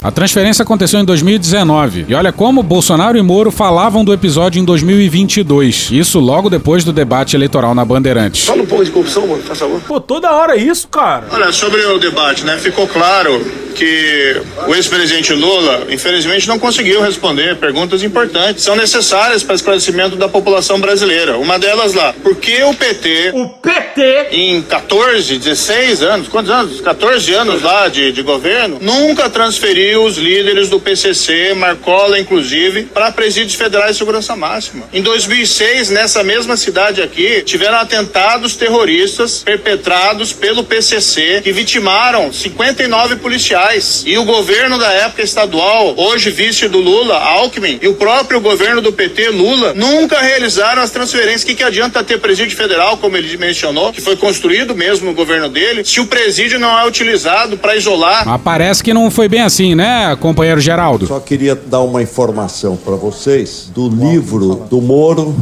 Speaker 2: A transferência aconteceu em 2019. E olha como Bolsonaro e Moro falavam do episódio em 2022. Isso logo depois do debate eleitoral na Bandeirantes.
Speaker 31: Fala um pouco de corrupção, mano, faz favor.
Speaker 32: Pô, toda hora é isso, cara.
Speaker 31: Olha, sobre o debate, né? Ficou claro que o ex-presidente Lula, infelizmente, não conseguiu responder perguntas importantes. São necessárias para esclarecimento da população brasileira. Uma delas lá, por que o PT.
Speaker 32: O PT!
Speaker 31: Em 14, 16 anos, quantos anos? 14 anos lá de, de governo, nunca transferiu os líderes do PCC, Marcola inclusive, para presídios federais de segurança máxima. Em 2006, nessa mesma cidade aqui, tiveram atentados terroristas perpetrados pelo PCC que vitimaram 59 policiais. E o governo da época estadual, hoje vice do Lula, Alckmin, e o próprio governo do PT, Lula, nunca realizaram as transferências. O que, que adianta ter presídio federal, como ele mencionou, que foi construído mesmo no governo dele, se o presídio não é utilizado para isolar?
Speaker 2: Mas parece que não foi bem assim, né, companheiro Geraldo?
Speaker 33: Só queria dar uma informação para vocês do livro do Moro.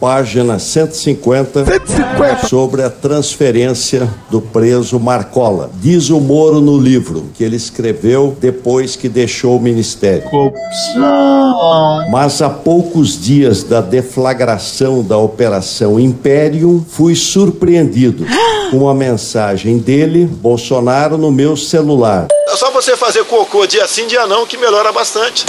Speaker 33: Página 150, 150, sobre a transferência do preso Marcola. Diz o Moro no livro que ele escreveu depois que deixou o ministério.
Speaker 32: Corrupção.
Speaker 33: Mas há poucos dias da deflagração da Operação Império, fui surpreendido com uma mensagem dele, Bolsonaro, no meu celular.
Speaker 34: É só você fazer cocô dia sim, dia não, que melhora bastante.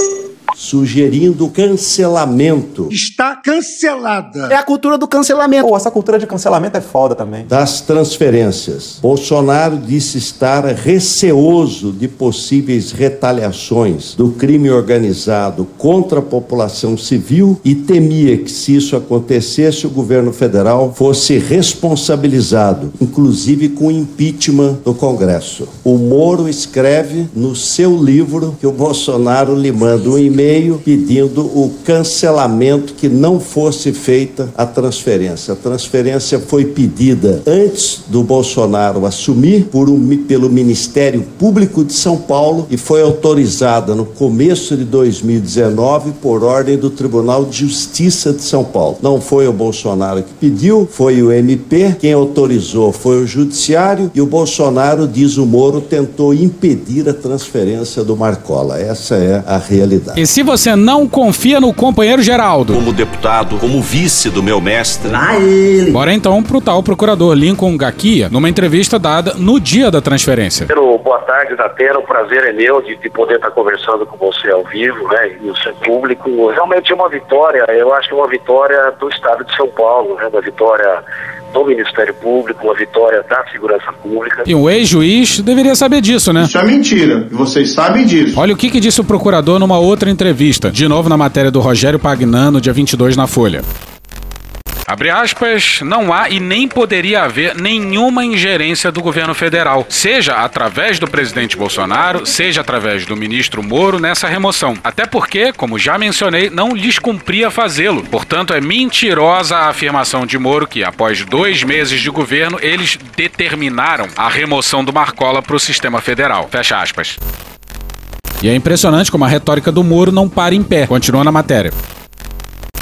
Speaker 33: Sugerindo cancelamento
Speaker 32: Está cancelada.
Speaker 20: É a cultura do cancelamento. Pô, essa cultura de cancelamento é foda também.
Speaker 33: das transferências. Bolsonaro disse estar receoso de possíveis retaliações do crime organizado contra a população civil e temia que, se isso acontecesse, o governo federal fosse responsabilizado, inclusive com impeachment do Congresso. O Moro escreve no seu livro que o Bolsonaro lhe manda um e-mail pedindo o cancelamento que não fosse feita a transferência. A transferência foi pedida antes do Bolsonaro assumir por um, pelo Ministério Público de São Paulo e foi autorizada no começo de 2019 por ordem do Tribunal de Justiça de São Paulo. Não foi o Bolsonaro que pediu, foi o MP. Quem autorizou foi o Judiciário e o Bolsonaro, diz o Moro, tentou impedir a transferência do Marcola. Essa é a realidade.
Speaker 2: Se você não confia no companheiro Geraldo.
Speaker 35: Como deputado, como vice do meu mestre.
Speaker 2: Lá ele. Bora então pro tal procurador Lincoln Gakia, numa entrevista dada no dia da transferência.
Speaker 36: Boa tarde, Datena. O prazer é meu de, de poder estar conversando com você ao vivo, né, e o seu público. Realmente é uma vitória, eu acho que é uma vitória do Estado de São Paulo, né, uma vitória do Ministério Público, uma vitória da segurança pública.
Speaker 2: E o ex-juiz deveria saber disso, né?
Speaker 19: Isso é mentira. E vocês sabem disso.
Speaker 2: Olha o que, que disse o procurador numa outra entrevista, de novo na matéria do Rogério Pagnano, dia 22 na Folha. Abre aspas, não há e nem poderia haver nenhuma ingerência do governo federal, seja através do presidente Bolsonaro, seja através do ministro Moro nessa remoção. Até porque, como já mencionei, não lhes cumpria fazê-lo. Portanto, é mentirosa a afirmação de Moro que, após dois meses de governo, eles determinaram a remoção do Marcola para o sistema federal. Fecha aspas. E é impressionante como a retórica do Moro não para em pé. Continua na matéria.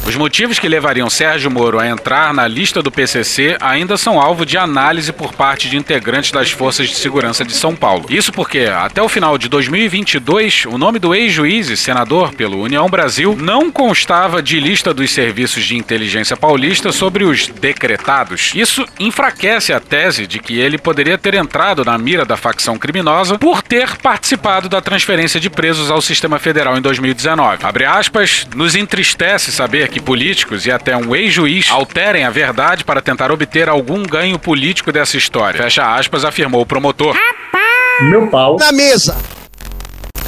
Speaker 2: Os motivos que levariam Sérgio Moro a entrar na lista do PCC ainda são alvo de análise por parte de integrantes das Forças de Segurança de São Paulo. Isso porque, até o final de 2022, o nome do ex-juiz e senador pelo União Brasil não constava de lista dos serviços de inteligência paulista sobre os decretados. Isso enfraquece a tese de que ele poderia ter entrado na mira da facção criminosa por ter participado da transferência de presos ao sistema federal em 2019. Abre aspas, nos entristece saber que políticos e até um ex-juiz alterem a verdade para tentar obter algum ganho político dessa história. Fecha aspas, afirmou o promotor.
Speaker 19: Meu pau.
Speaker 7: Na mesa.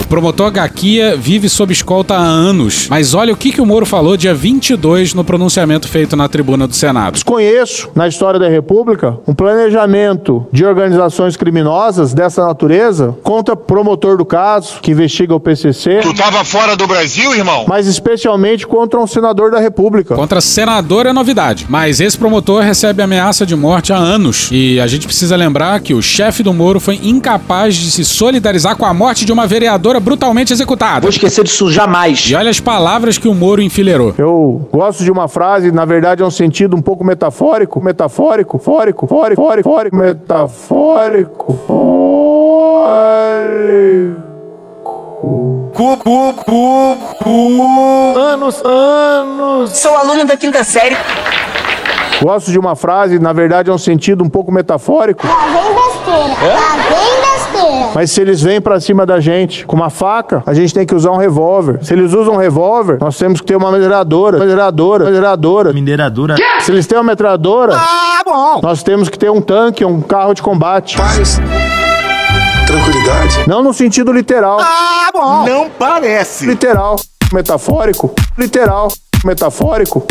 Speaker 2: O promotor Gaquia vive sob escolta há anos, mas olha o que, que o Moro falou dia 22 no pronunciamento feito na tribuna do Senado.
Speaker 37: Desconheço, na história da República, um planejamento de organizações criminosas dessa natureza contra promotor do caso, que investiga o PCC.
Speaker 38: Tu tava fora do Brasil, irmão?
Speaker 37: Mas especialmente contra um senador da República.
Speaker 2: Contra senador é novidade, mas esse promotor recebe ameaça de morte há anos. E a gente precisa lembrar que o chefe do Moro foi incapaz de se solidarizar com a morte de uma vereadora brutalmente executada.
Speaker 7: Vou esquecer disso jamais.
Speaker 2: E olha as palavras que o Moro enfileirou.
Speaker 37: Eu gosto de uma frase, na verdade é um sentido um pouco metafórico, metafórico, fórico, fórico, fórico, fórico, metafórico, fórico.
Speaker 38: Cu, cu, cu, cu.
Speaker 37: Anos, anos.
Speaker 7: Sou aluno da quinta série.
Speaker 37: Gosto de uma frase, na verdade é um sentido um pouco metafórico.
Speaker 5: Lá vem besteira. Lá vem.
Speaker 37: Mas se eles vêm pra cima da gente com uma faca, a gente tem que usar um revólver. Se eles usam um revólver, nós temos que ter uma metralhadora, metralhadora, metralhadora.
Speaker 39: Mineradora.
Speaker 37: Se eles têm uma metralhadora,
Speaker 7: Ah, bom.
Speaker 37: nós temos que ter um tanque, um carro de combate.
Speaker 40: Paz. Tranquilidade.
Speaker 37: Não no sentido literal.
Speaker 7: Ah, bom.
Speaker 39: Não parece.
Speaker 37: Literal, metafórico, literal, metafórico,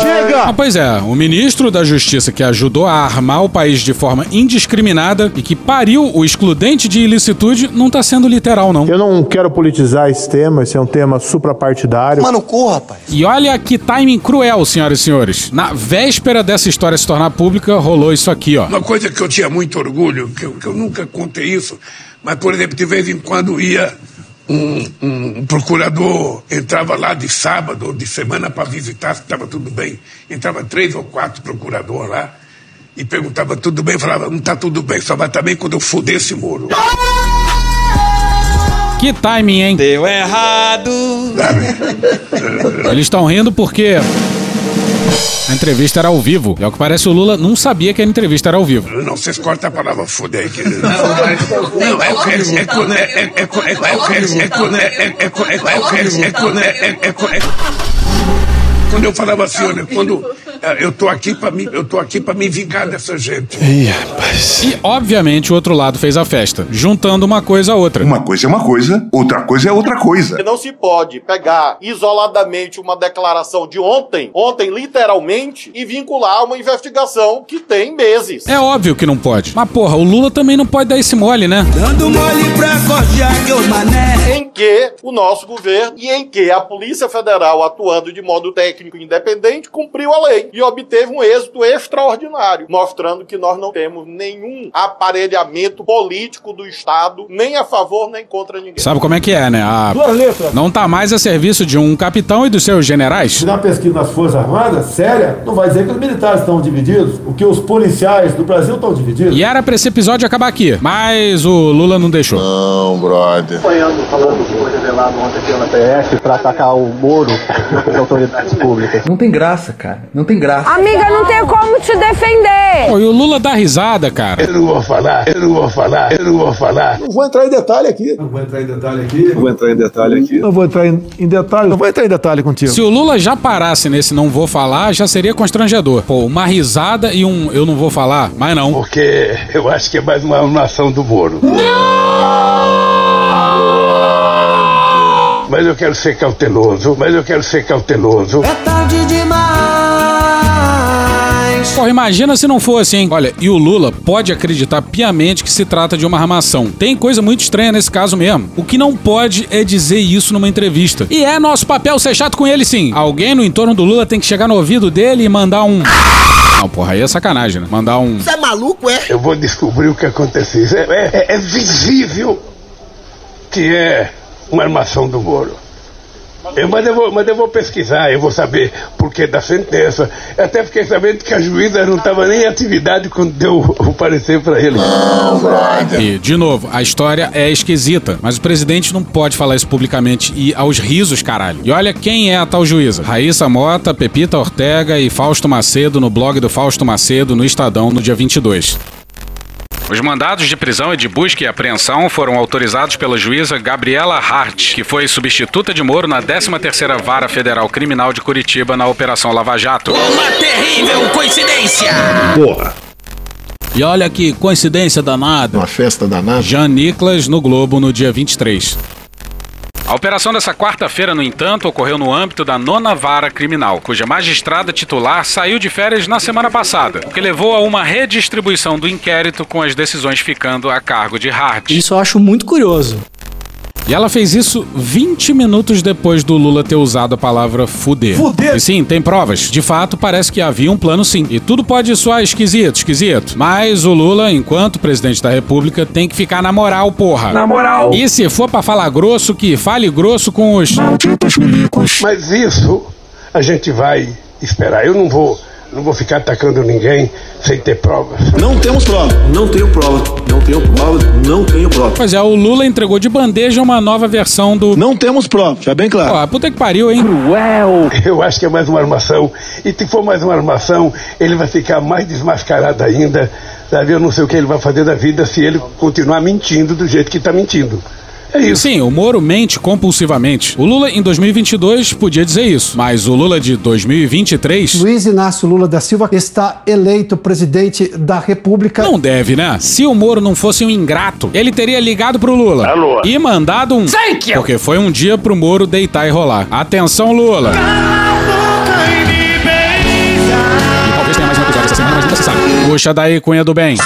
Speaker 39: Chega!
Speaker 2: Ah, pois é, o ministro da Justiça que ajudou a armar o país de forma indiscriminada e que pariu o excludente de ilicitude não tá sendo literal, não.
Speaker 37: Eu não quero politizar esse tema, esse é um tema suprapartidário.
Speaker 7: Mano, cu, rapaz.
Speaker 2: E olha que timing cruel, senhoras e senhores. Na véspera dessa história se tornar pública, rolou isso aqui, ó.
Speaker 6: Uma coisa que eu tinha muito orgulho, que eu, que eu nunca contei isso, mas, por exemplo, de vez em quando ia um, um procurador, entrava lá de sábado ou de semana para visitar se estava tudo bem. Entrava três ou quatro procuradores lá e perguntava tudo bem, falava, não está tudo bem, só vai estar bem quando eu foder esse muro.
Speaker 2: Que timing, hein?
Speaker 7: Deu errado.
Speaker 2: Eles estão rindo porque a entrevista era ao vivo. E ao que parece, o Lula não sabia que a entrevista era ao vivo.
Speaker 6: Não, vocês cortam a palavra foder aqui. Não, mas- não, é é- é quando é- é- é- é- é- é- é é- é- é- é- é- é- é é- é- é- é- eu falava assim, olha, quando eh, eu tô aqui para mim, eu tô aqui para me vingar dessa gente.
Speaker 2: E, obviamente, o outro lado fez a festa, juntando uma coisa a outra.
Speaker 18: Uma coisa é uma coisa, outra coisa é outra coisa.
Speaker 32: Não se pode pegar isoladamente uma declaração de ontem, ontem literalmente, e vincular a uma investigação que tem meses.
Speaker 2: É óbvio que não pode. Mas, porra, o Lula também não pode dar esse mole, né?
Speaker 7: Dando mole pra cordiar que o mané.
Speaker 32: Em que o nosso governo e em que a Polícia Federal, atuando de modo técnico e independente, cumpriu a lei.
Speaker 41: E obteve um êxito extraordinário, mostrando que nós não temos nenhum aparelhamento político do Estado, nem a favor nem contra ninguém.
Speaker 2: Sabe como é que é, né? A...
Speaker 32: Duas letras.
Speaker 2: Não tá mais a serviço de um capitão e dos seus generais?
Speaker 32: Se uma pesquisa nas Forças Armadas, séria, não vai dizer que os militares estão divididos, o que os policiais do Brasil estão divididos.
Speaker 2: E era pra esse episódio acabar aqui, mas o Lula não deixou.
Speaker 25: Não, brother.
Speaker 20: Apoiando o falando que foi revelado ontem pela PF para atacar o Moro e as autoridades públicas.
Speaker 42: Não tem graça, cara. Não tem graça.
Speaker 43: Amiga, não tem como te defender.
Speaker 2: Pô, e o Lula dá risada, cara.
Speaker 44: Eu não vou falar, eu não vou falar, eu não vou falar.
Speaker 32: Não vou entrar em detalhe aqui. Não vou entrar em detalhe aqui. Não vou entrar em detalhe aqui. Não vou entrar em, em detalhe. Não vou entrar em detalhe contigo.
Speaker 2: Se o Lula já parasse nesse não vou falar, já seria constrangedor. Pô, uma risada e um eu não vou falar, mas não.
Speaker 44: Porque eu acho que é mais uma nação do Moro. Mas eu quero ser cauteloso, mas eu quero ser cauteloso.
Speaker 45: É tarde demais.
Speaker 2: Porra, imagina se não fosse, hein? Olha, e o Lula pode acreditar piamente que se trata de uma armação. Tem coisa muito estranha nesse caso mesmo. O que não pode é dizer isso numa entrevista. E é nosso papel ser chato com ele, sim. Alguém no entorno do Lula tem que chegar no ouvido dele e mandar um. Não, porra, aí é sacanagem, né? Mandar um.
Speaker 45: Você é maluco, é?
Speaker 44: Eu vou descobrir o que aconteceu. É, é- é visível que é uma armação do Moro. Eu, mas, eu vou, mas eu vou pesquisar, eu vou saber por que da sentença. Até fiquei sabendo que a juíza não estava nem em atividade quando deu o parecer para ele.
Speaker 2: E, de novo, a história é esquisita, mas o presidente não pode falar isso publicamente e aos risos, caralho. E olha quem é a tal juíza: Raíssa Mota, Pepita Ortega e Fausto Macedo no blog do Fausto Macedo no Estadão no dia 22. Os mandados de prisão e de busca e apreensão foram autorizados pela juíza Gabriela Hart, que foi substituta de Moro na 13ª Vara Federal Criminal de Curitiba na Operação Lava Jato.
Speaker 45: Uma terrível coincidência.
Speaker 2: Porra. E olha que coincidência danada.
Speaker 25: Uma festa danada.
Speaker 2: Jean Nicolas no Globo no dia 23. A operação dessa quarta-feira, no entanto, ocorreu no âmbito da nona vara criminal, cuja magistrada titular saiu de férias na semana passada, o que levou a uma redistribuição do inquérito com as decisões ficando a cargo de Hart.
Speaker 46: Isso eu acho muito curioso.
Speaker 2: E ela fez isso 20 minutos depois do Lula ter usado a palavra fuder.
Speaker 32: Fuder?
Speaker 2: E sim, tem provas. De fato, parece que havia um plano sim. E tudo pode soar esquisito, esquisito. Mas o Lula, enquanto presidente da República, tem que ficar na moral, porra.
Speaker 44: Na moral.
Speaker 2: E se for pra falar grosso, que fale grosso com os.
Speaker 44: Mas isso a gente vai esperar. Eu não vou, não vou ficar atacando ninguém sem ter provas.
Speaker 47: Não temos prova. Não tenho prova. Não tenho prova. Não tenho prova.
Speaker 2: Pois é, o Lula entregou de bandeja uma nova versão do.
Speaker 47: Não temos prova, já bem claro.
Speaker 2: Pô, puta que pariu, hein?
Speaker 44: Cruel! Eu acho que é mais uma armação. E se for mais uma armação, ele vai ficar mais desmascarado ainda. Sabe? Eu não sei o que ele vai fazer da vida se ele continuar mentindo do jeito que está mentindo. É isso.
Speaker 2: Sim, o Moro mente compulsivamente. O Lula em 2022 podia dizer isso, mas o Lula de 2023
Speaker 48: Luiz Inácio Lula da Silva está eleito presidente da República.
Speaker 2: não deve, né? Se o Moro não fosse um ingrato, ele teria ligado pro Lula
Speaker 44: Alô.
Speaker 2: e mandado um
Speaker 45: Thank you.
Speaker 2: porque foi um dia pro Moro deitar e rolar. Atenção, Lula. E talvez tenha mais um episódio essa semana, mas nunca se sabe. Puxa daí, Cunha do Bem.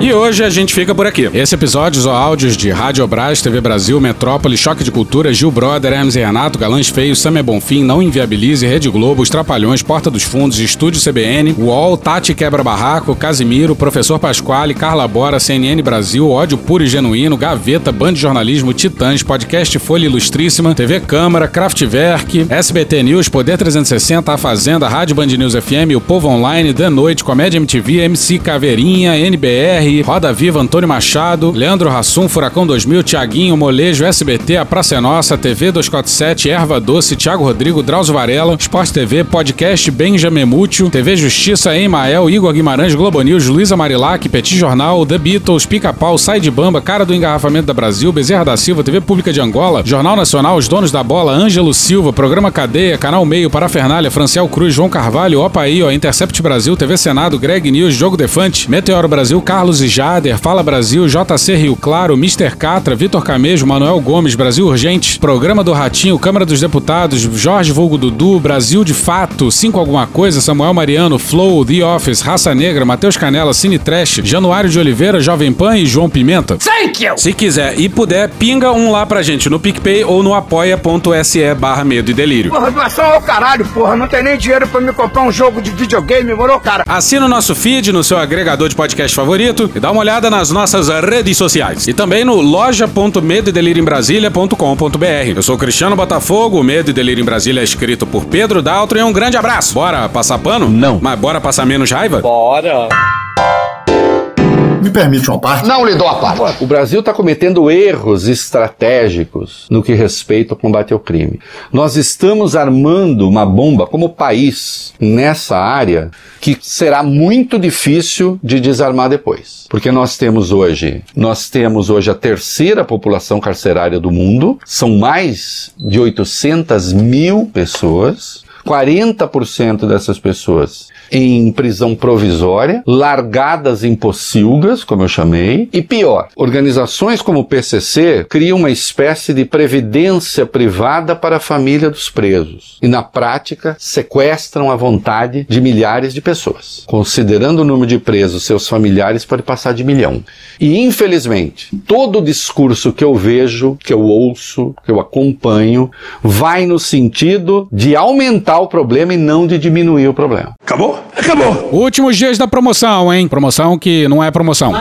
Speaker 2: E hoje a gente fica por aqui. Esse episódio usou áudios de Rádio Brás, TV Brasil, Metrópole, Choque de Cultura, Gil Brother, Hermes e Renato, Galãs Feios, Samia Bonfim, Não Inviabilize, Rede Globo, Os Trapalhões, Porta dos Fundos, Estúdio CBN, UOL, Tati Quebra Barraco, Casimiro, Professor Pasquale, Carla Bora, CNN Brasil, Ódio Puro e Genuíno, Gaveta, Band de Jornalismo, Titãs, Podcast Folha Ilustríssima, TV Câmara, Kraftwerk, SBT News, Poder 360, A Fazenda, Rádio Band News FM, O Povo Online, The Noite, Comédia MTV, MC Caveirinha, NBR, Roda Viva, Antônio Machado, Leandro Rassum, Furacão 2000, Tiaguinho, Molejo, SBT, A Praça é Nossa, TV 247, Erva Doce, Thiago Rodrigo, Drauzio Varela, Sport TV, Podcast Benjamin Múcio, TV Justiça, Emael, Igor Guimarães, Globo News, Luísa Marilac, Petit Jornal, The Beatles, Pica-Pau, Sai de Bamba, Cara do Engarrafamento da Brasil, Bezerra da Silva, TV Pública de Angola, Jornal Nacional, Os Donos da Bola, Ângelo Silva, Programa Cadeia, Canal Meio, Parafernália, Franciel Cruz, João Carvalho, Opaí, Intercept Brasil, TV Senado, Greg News, Jogo Defante, Meteoro Brasil, Carlos e Jader, Fala Brasil, JC Rio Claro, Mr. Catra, Vitor Camejo, Manuel Gomes, Brasil Urgente, Programa do Ratinho, Câmara dos Deputados, Jorge Vulgo Dudu, Brasil de Fato, Cinco Alguma Coisa, Samuel Mariano, Flow, The Office, Raça Negra, Matheus Canela, Cine Trash, Januário de Oliveira, Jovem Pan e João Pimenta.
Speaker 49: Thank you!
Speaker 2: Se quiser e puder, pinga um lá pra gente no PicPay ou no apoia.se barra medo e delírio.
Speaker 49: Porra, doação ao caralho, porra. Não tem nem dinheiro pra me comprar um jogo de videogame, moro, cara?
Speaker 2: Assina o nosso feed no seu agregador de podcast favorito e dá uma olhada nas nossas redes sociais. E também no loja.medoedelirioembrasilha.com.br. Eu sou Cristiano Botafogo, o Medo e Delírio em Brasília é escrito por Pedro Daltro e um grande abraço. Bora passar pano? Não. Mas bora passar menos raiva?
Speaker 41: Bora.
Speaker 50: Me permite uma parte?
Speaker 41: Não lhe dou a parte.
Speaker 35: O Brasil está cometendo erros estratégicos no que respeita ao combate ao crime. Nós estamos armando uma bomba como país nessa área que será muito difícil de desarmar depois. Porque nós temos hoje, nós temos hoje a terceira população carcerária do mundo, são mais de 800 mil pessoas, 40% dessas pessoas em prisão provisória, largadas em pocilgas, como eu chamei, e pior, organizações como o PCC criam uma espécie de previdência privada para a família dos presos e na prática sequestram a vontade de milhares de pessoas. Considerando o número de presos, seus familiares pode passar de milhão. E infelizmente, todo o discurso que eu vejo, que eu ouço, que eu acompanho, vai no sentido de aumentar o problema e não de diminuir o problema.
Speaker 50: Acabou? Acabou.
Speaker 2: Últimos dias da promoção, hein? Promoção que não é promoção.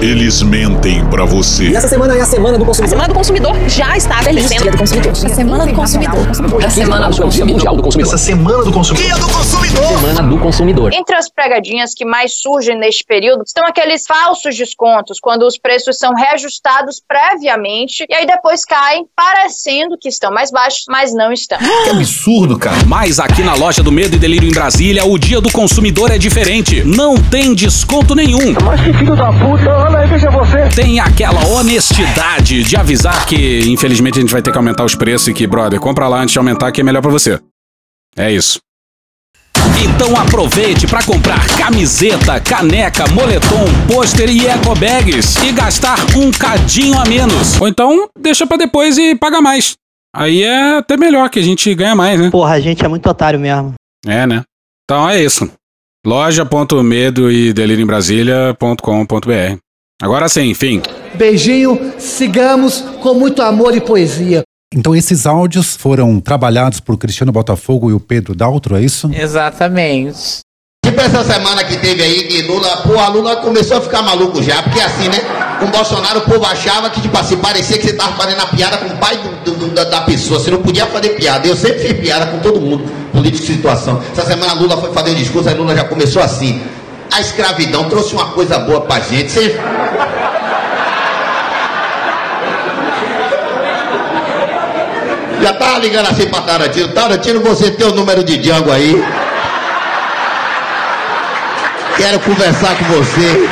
Speaker 46: Eles mentem pra você.
Speaker 51: E essa semana é a semana do consumidor.
Speaker 52: A semana do consumidor já está acontecendo.
Speaker 51: Dia do consumidor.
Speaker 52: A semana do consumidor.
Speaker 51: A semana do consumidor. do consumidor.
Speaker 50: Essa semana do consumidor.
Speaker 51: Dia do consumidor. Semana do consumidor.
Speaker 53: Entre as pegadinhas que mais surgem neste período estão aqueles falsos descontos, quando os preços são reajustados previamente e aí depois caem, parecendo que estão mais baixos, mas não estão.
Speaker 50: Que absurdo, cara.
Speaker 2: Mas aqui na loja do Medo e Delírio em Brasília, o dia do consumidor é diferente. Não tem desconto nenhum.
Speaker 49: Mas que filho da puta, olha aí, veja você.
Speaker 2: Tem aquela honestidade de avisar que, infelizmente, a gente vai ter que aumentar os preços e que, brother, compra lá antes de aumentar que é melhor pra você. É isso. Então aproveite para comprar camiseta, caneca, moletom, pôster e eco bags e gastar um cadinho a menos. Ou então deixa para depois e paga mais. Aí é até melhor que a gente ganha mais, né?
Speaker 51: Porra, a gente é muito otário mesmo.
Speaker 2: É, né? Então é isso. loja.medo e delírio em Brasília.com.br. Agora sim, enfim.
Speaker 48: Beijinho, sigamos com muito amor e poesia.
Speaker 54: Então esses áudios foram trabalhados por Cristiano Botafogo e o Pedro Daltro, é isso?
Speaker 55: Exatamente.
Speaker 41: Tipo essa semana que teve aí que Lula, pô, a Lula começou a ficar maluco já, porque assim, né? Com Bolsonaro o povo achava que, tipo assim, parecia que você tava fazendo a piada com o pai do, do, da, da, pessoa, você não podia fazer piada. Eu sempre fiz piada com todo mundo, político de situação. Essa semana Lula foi fazer um discurso, aí Lula já começou assim. A escravidão trouxe uma coisa boa pra gente. Você... Já tava ligando assim pra Tarantino. Tarantino, você tem o número de Django aí? Quero conversar com você.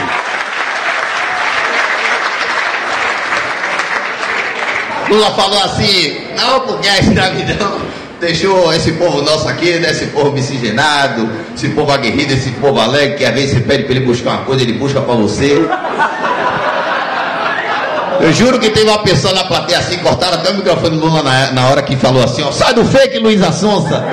Speaker 41: Lula falou assim, não porque a escravidão deixou esse povo nosso aqui, né, esse povo miscigenado, esse povo aguerrido, esse povo alegre, que às vezes você pede para ele buscar uma coisa, ele busca para você. Eu juro que teve uma pessoa na plateia assim, cortaram até o microfone do Lula na, na hora que falou assim, ó, sai do fake, Luiz Assonsa.